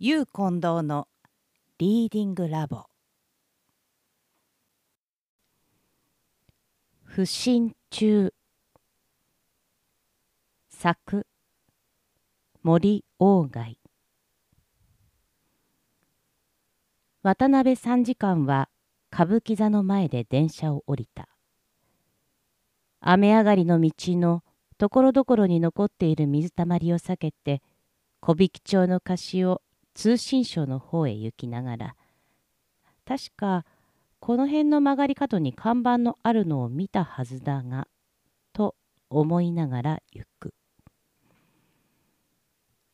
ゆう近藤のリーディングラボ。不審中作。森鴎外。渡辺参事官は歌舞伎座の前で電車を降りた。雨上がりの道のところどころに残っている水たまりを避けて小引町の菓子を通信省の方へ行きながら確かこの辺の曲がり角に看板のあるのを見たはずだがと思いながら行く。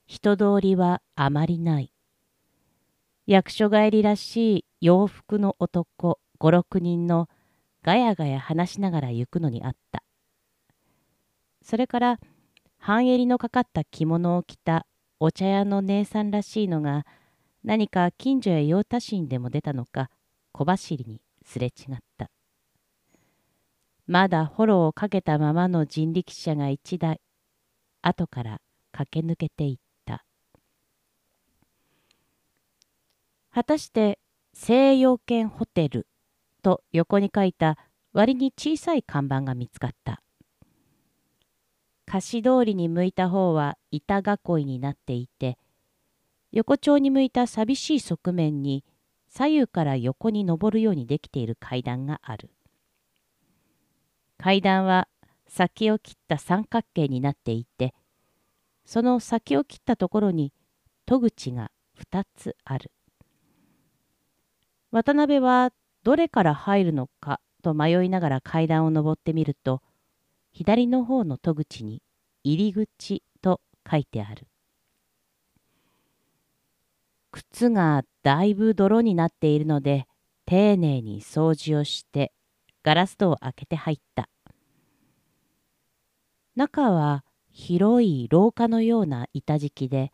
人通りはあまりない。役所帰りらしい洋服の男五六人のガヤガヤ話しながら行くのにあった。それから半襟のかかった着物を着たお茶屋の姉さんらしいのが何か近所や用足しにでも出たのか小走りにすれ違った。まだフォローをかけたままの人力車が一台後から駆け抜けていった。果たして西洋圏ホテルと横に書いた割に小さい看板が見つかった。貸し通りに向いた方は板囲いになっていて横丁に向いた寂しい側面に左右から横に登るようにできている階段がある。階段は先を切った三角形になっていてその先を切ったところに戸口が2つある。渡辺はどれから入るのかと迷いながら階段を上ってみると左の方の戸口に入り口と書いてある。靴がだいぶ泥になっているので丁寧に掃除をしてガラス戸を開けて入った。中は広い廊下のような板敷きで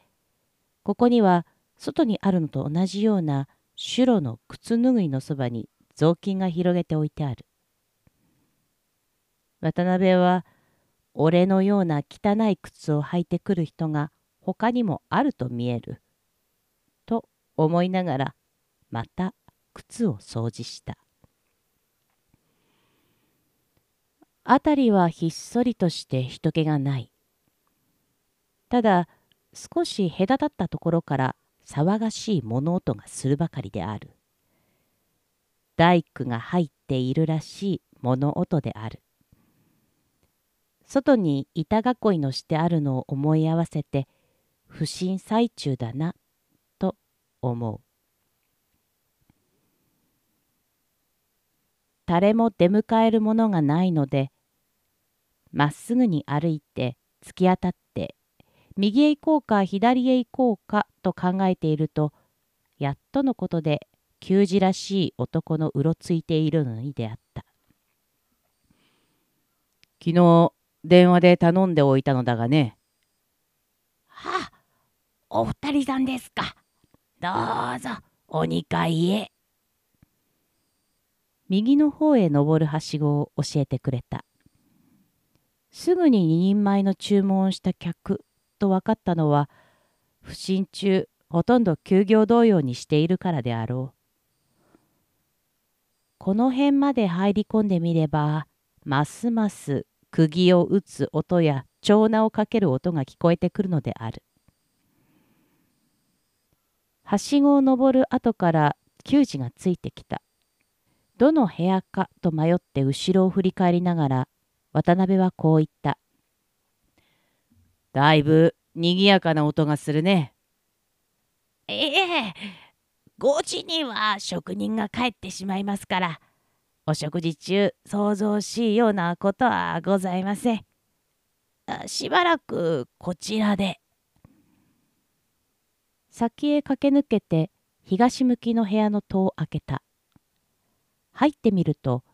ここには外にあるのと同じような白の靴拭いのそばに雑巾が広げて置いてある。渡辺は俺のような汚い靴を履いてくる人が他にもあると見える。と思いながらまた靴を掃除した。辺りはひっそりとして人気がない。ただ少し隔たったところから騒がしい物音がするばかりである。大工が入っているらしい物音である。外に板囲いのしてあるのを思い合わせて不審最中だなと思う。誰も出迎えるものがないのでまっすぐに歩いて突き当たって右へ行こうか左へ行こうかと考えているとやっとのことで球児らしい男のうろついているのに出会った。昨日電話で頼んでおいたのだがね。はあ、お二人さんですか。どうぞ、お二階へ。右の方へ登るはしごを教えてくれた。すぐに二人前の注文をした客と分かったのは、不審中、ほとんど休業同様にしているからであろう。この辺まで入り込んでみれば、ますます釘を打つ音や長名をかける音が聞こえてくるのである。はしごを登る後から球児がついてきた。どの部屋かと迷って後ろを振り返りながら渡辺はこう言った。だいぶ賑やかな音がするね。ええ5時には職人が帰ってしまいますからお食事中、想像しいようなことはございません。しばらくこちらで。先へ駆け抜けて東向きの部屋の戸を開けた。入ってみると、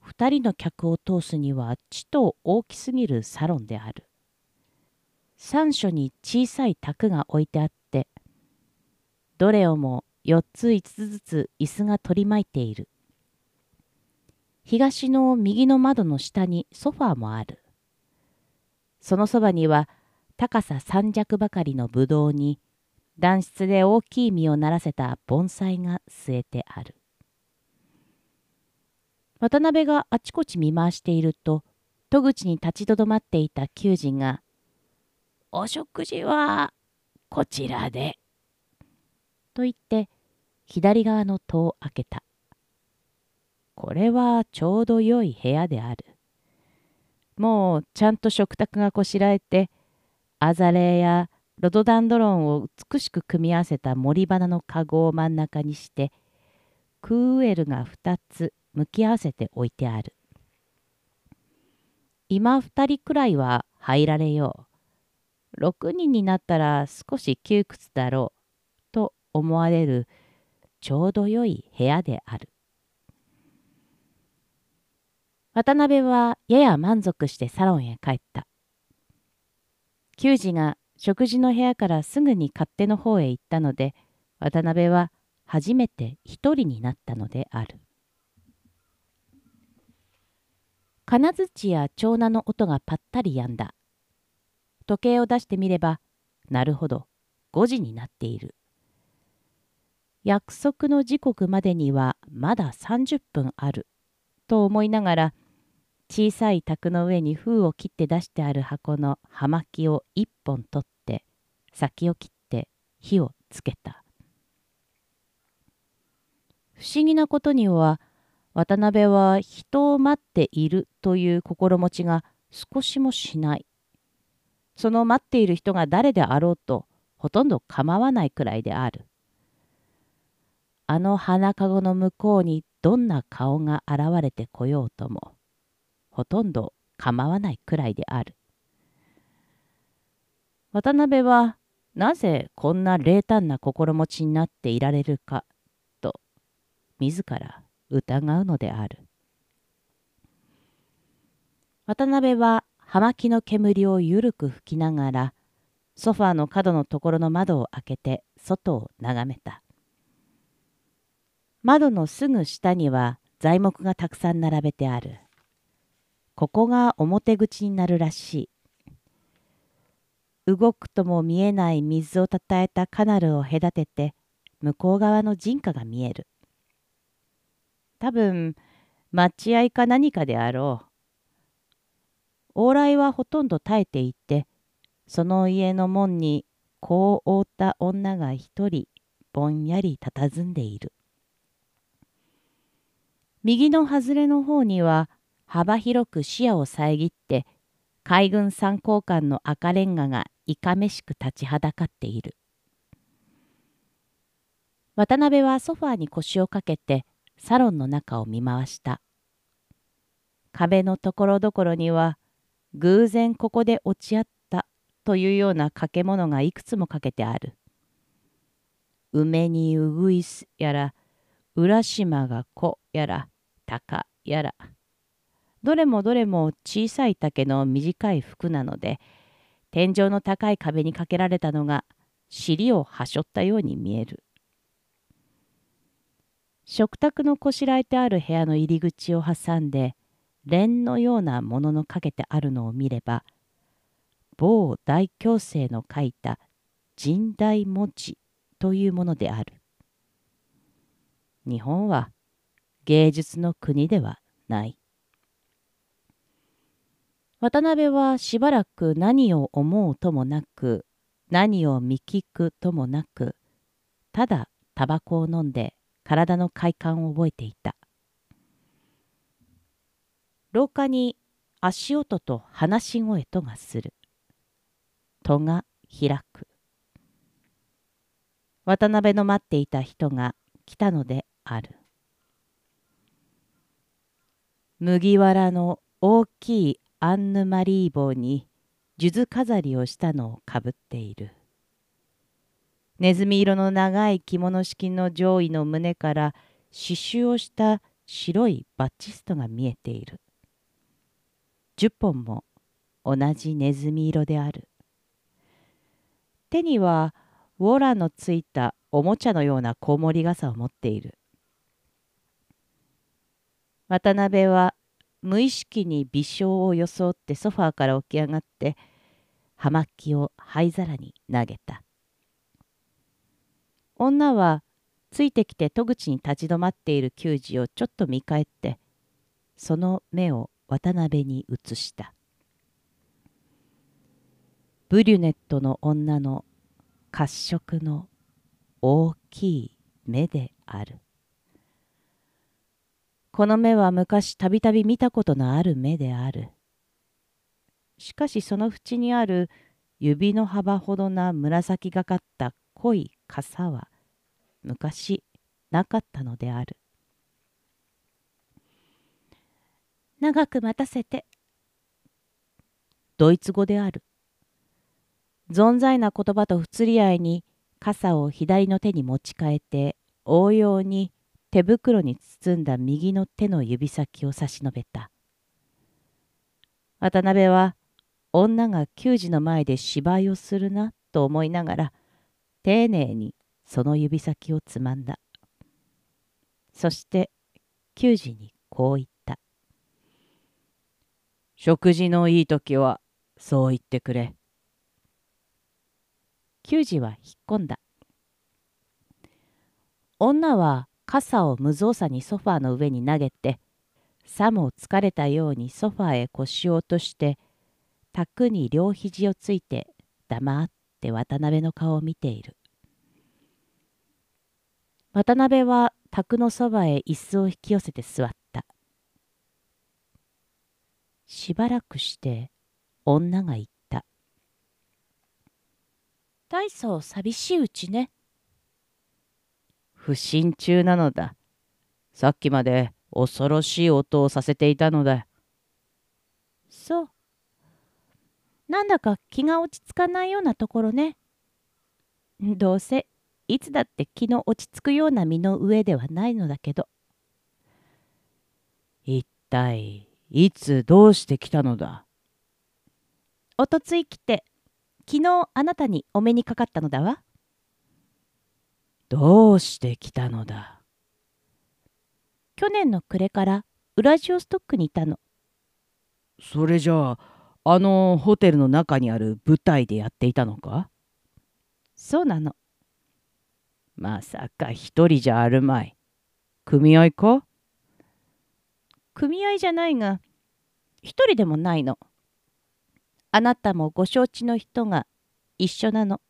二人の客を通すにはちと大きすぎるサロンである。三所に小さい卓が置いてあって、どれをも4つ5つずつ椅子が取り巻いている。東の右の窓の下にソファーもある。そのそばには高さ三尺ばかりのぶどうに暖室で大きい実をならせた盆栽が据えてある。渡辺があちこち見回していると戸口に立ちとどまっていた求人が「お食事はこちらで」と言って左側の戸を開けた。これはちょうど良い部屋である。もうちゃんと食卓がこしらえてアザレーやロドダンドロンを美しく組み合わせた森花の籠を真ん中にしてクーウエルが2つ向き合わせて置いてある。今2人くらいは入られよう。6人になったら少し窮屈だろうと思われるちょうど良い部屋である。渡辺はやや満足してサロンへ帰った。球児が食事の部屋からすぐに勝手の方へ行ったので、渡辺は初めて一人になったのである。金槌や長男の音がぱったりやんだ。時計を出してみれば、なるほど、5時になっている。約束の時刻までにはまだ30分ある。と思いながら、小さい卓の上に封を切って出してある箱の葉巻を一本取って先を切って火をつけた。不思議なことには渡辺は人を待っているという心持ちが少しもしない。その待っている人が誰であろうとほとんど構わないくらいである。あの花籠の向こうにどんな顔が現れてこようとも。ほとんど構わないくらいである。渡辺はなぜこんな冷淡な心持ちになっていられるかと自ら疑うのである。渡辺は葉巻の煙をゆるく吹きながらソファーの角のところの窓を開けて外を眺めた。窓のすぐ下には材木がたくさん並べてある。ここが表口になるらしい。動くとも見えない水をたたえたカナルを隔てて向こう側の人家が見える。多分待合か何かであろう。往来はほとんど絶えていてその家の門にこう覆った女が一人ぼんやり佇んでいる。右の外れの方には幅広く視野を遮って海軍参考官の赤レンガがいかめしく立ちはだかっている。渡辺はソファーに腰をかけてサロンの中を見回した。壁のところどころには偶然ここで落ち合ったというような掛け物がいくつもかけてある。梅にうぐいすやら浦島が子やら鷹やら。どれもどれも小さい丈の短い服なので天井の高い壁にかけられたのが尻をはしょったように見える。食卓のこしらえてある部屋の入り口を挟んで蓮のようなもののかけてあるのを見れば某大教生の書いた神代文字というものである。日本は芸術の国ではない。渡辺はしばらく何を思うともなく何を見聞くともなくただタバコを飲んで体の快感を覚えていた。廊下に足音と話し声とがする。戸が開く。渡辺の待っていた人が来たのである。麦わらの大きいアンヌ・マリー帽に数珠飾りをしたのをかぶっている。ネズミ色の長い着物式の上位の胸から刺繍をした白いバッチストが見えている。10本も同じネズミ色である。手にはウォーラーのついたおもちゃのようなコウモリ傘を持っている。渡辺は無意識に微笑を装ってソファーから起き上がって葉巻を灰皿に投げた。女はついてきて戸口に立ち止まっている球児をちょっと見返ってその目を渡辺に移した。ブリュネットの女の褐色の大きい目である。この目は昔たびたび見たことのある目である。しかしその縁にある指の幅ほどな紫がかった濃い傘は昔なかったのである。長く待たせて。ドイツ語である。存在な言葉と不釣り合いに傘を左の手に持ち替えて応用に手袋に包んだ右の手の指先を差し伸べた。渡辺は女が球児の前で芝居をするなと思いながら丁寧にその指先をつまんだ。そして球児にこう言った「食事のいい時はそう言ってくれ」球児は引っ込んだ。女は傘を無造作にソファーの上に投げてさも疲れたようにソファーへ腰を落として卓に両肘をついて黙って渡辺の顔を見ている。渡辺は卓のそばへ椅子を引き寄せて座った。しばらくして女が言った。大層寂しいうちね。不審中なのだ。さっきまで恐ろしい音をさせていたのだ。そう。なんだか気が落ち着かないようなところね。どうせいつだって気の落ち着くような身の上ではないのだけど。一体いつどうして来たのだ？おとつい来て昨日あなたにお目にかかったのだわ。どうして来たのだ？去年の暮れからウラジオストックにいたの。それじゃああのホテルの中にある舞台でやっていたのか？そうなの。まさか一人じゃあるまい。組合か？組合じゃないが、一人でもないの。あなたもご承知の人が一緒なの。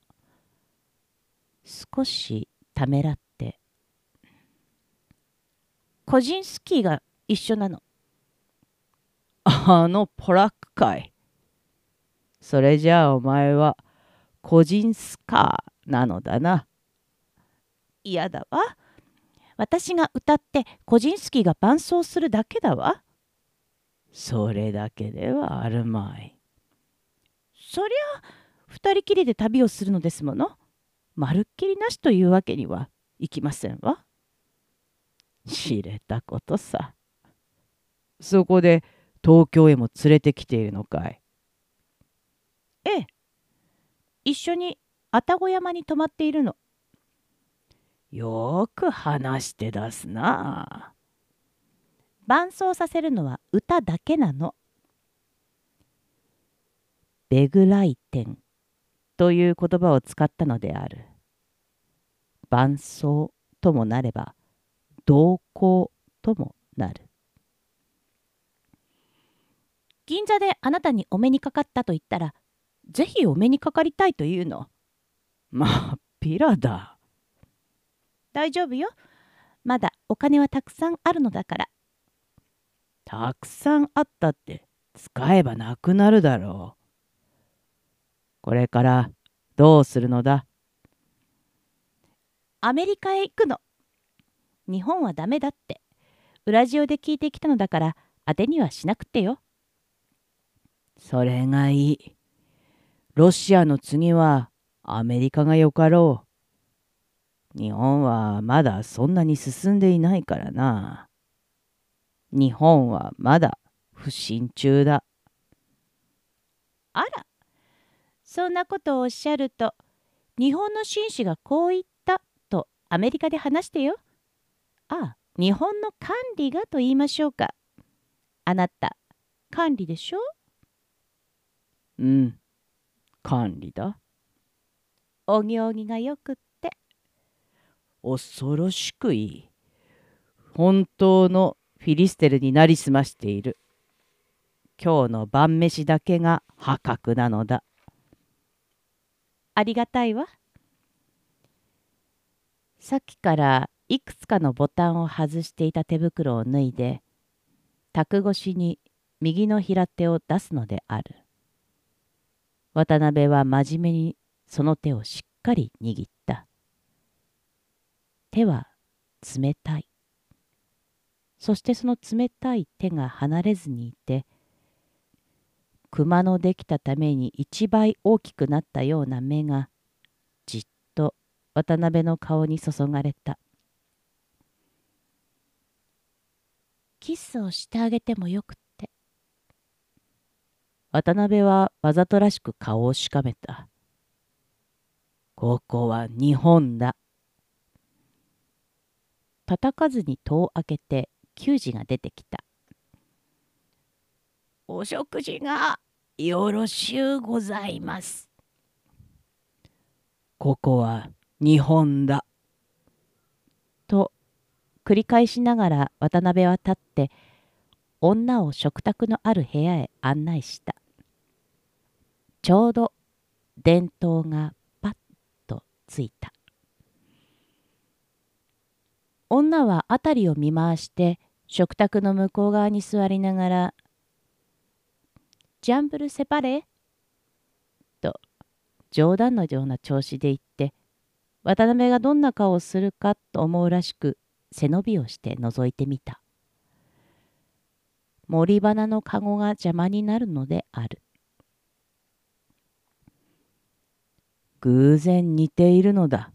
少しためらって。コジンスキーが一緒なの。あのポラックかい。それじゃあお前は個人スカーなのだな。嫌だわ。私が歌って個人スキーが伴奏するだけだわ。それだけではあるまい。そりゃ二人きりで旅をするのですもの。まるっきりなしというわけにはいきませんわ。知れたことさ。そこで東京へも連れてきているのかい。ええ。一緒に愛宕山に泊まっているの。よく話して出すな。伴奏させるのは歌だけなの。ベグ来店という言葉を使ったのである。伴奏ともなれば同行ともなる。銀座であなたにお目にかかったと言ったらぜひお目にかかりたいというの。まあ、ピラだ。大丈夫よ。まだお金はたくさんあるのだから。たくさんあったって使えばなくなるだろう。これからどうするのだ？アメリカへ行くの。日本はダメだって。ウラジオで聞いてきたのだから当てにはしなくてよ。それがいい。ロシアの次はアメリカがよかろう。日本はまだそんなに進んでいないからな。日本はまだ不信中だ。あら、そんなことをおっしゃると、日本の紳士がこう言ったとアメリカで話してよ。ああ、日本の管理がと言いましょうか。あなた、管理でしょ？うん。管理だ。お行儀がよくって。恐ろしくいい。本当のフィリステルになりすましている。今日の晩飯だけが破格なのだ。ありがたいわ。さっきからいくつかのボタンを外していた手袋を脱いで、卓越しに右の平手を出すのである。渡辺は真面目にその手をしっかり握った。手は冷たい。そしてその冷たい手が離れずにいて、熊のできたために一倍大きくなったような目がじっと渡辺の顔に注がれた。キスをしてあげてもよくって。渡辺はわざとらしく顔をしかめた。ここは日本だ。叩かずに戸を開けて球児が出てきた。お食事がよろしゅうございます。ここは日本だ。と繰り返しながら渡辺は立って女を食卓のある部屋へ案内した。ちょうど電灯がパッとついた。女は辺りを見回して食卓の向こう側に座りながら「ジャンブルセパレ?」と冗談のような調子で言って渡辺がどんな顔をするかと思うらしく背伸びをして覗いてみた。森花の籠が邪魔になるのである。偶然似ているのだ。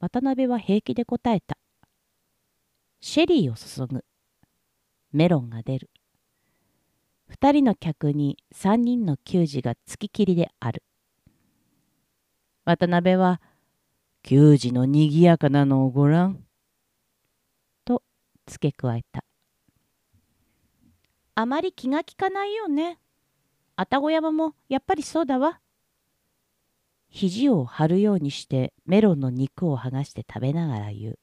渡辺は平気で答えた。シェリーを注ぐ。メロンが出る。二人の客に三人の給仕が付ききりである。渡辺は球児のにぎやかなのをごらん。と付け加えた。あまり気が利かないよね。愛宕山もやっぱりそうだわ。肘を張るようにしてメロンの肉を剥がして食べながら言う。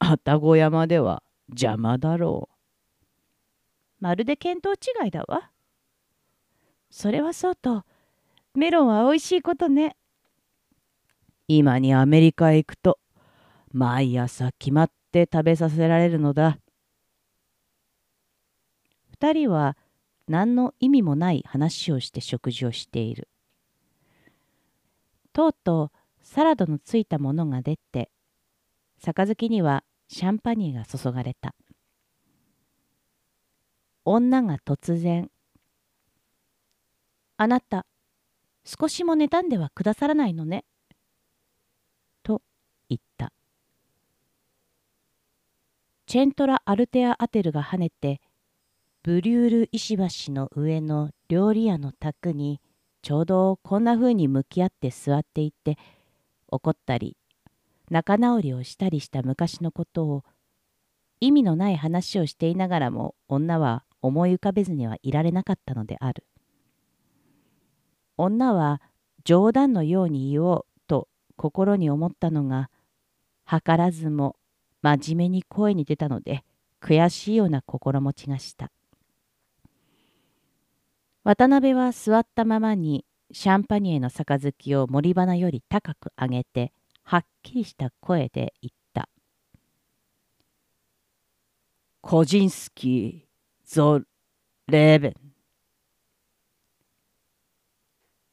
愛宕山では邪魔だろう。まるで見当違いだわ。それはそうと、メロンは美味しいことね。今にアメリカへ行くと毎朝決まって食べさせられるのだ。二人は何の意味もない話をして食事をしている。とうとうサラダのついたものが出て杯にはシャンパニーが注がれた。女が突然「あなた少しも妬んではくださらないのね」と言った。チェントラ・アルテア・アテルが跳ねて、ブリュール石橋の上の料理屋の宅にちょうどこんな風に向き合って座っていて怒ったり仲直りをしたりした昔のことを意味のない話をしていながらも女は思い浮かべずにはいられなかったのである。女は冗談のように言おうと心に思ったのが図らずも真面目に声に出たので悔しいような心持ちがした。渡辺は座ったままにシャンパニエの杯を森花より高く上げてはっきりした声で言った。コジンスキー・ゾ・レーベン。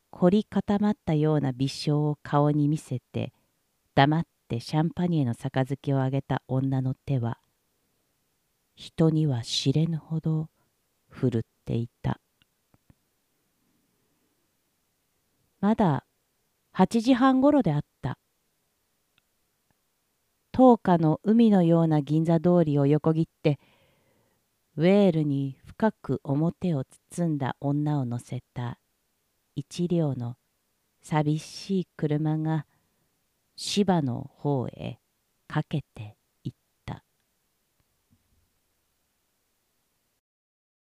凝り固まったような微笑を顔に見せて黙ってシャンパニエの杯をあげた女の手は人には知れぬほど振るっていたまだ8時半ごろであった10日の海のような銀座通りを横切ってウェールに深く表を包んだ女を乗せた一両の寂しい車が芝の方へかけて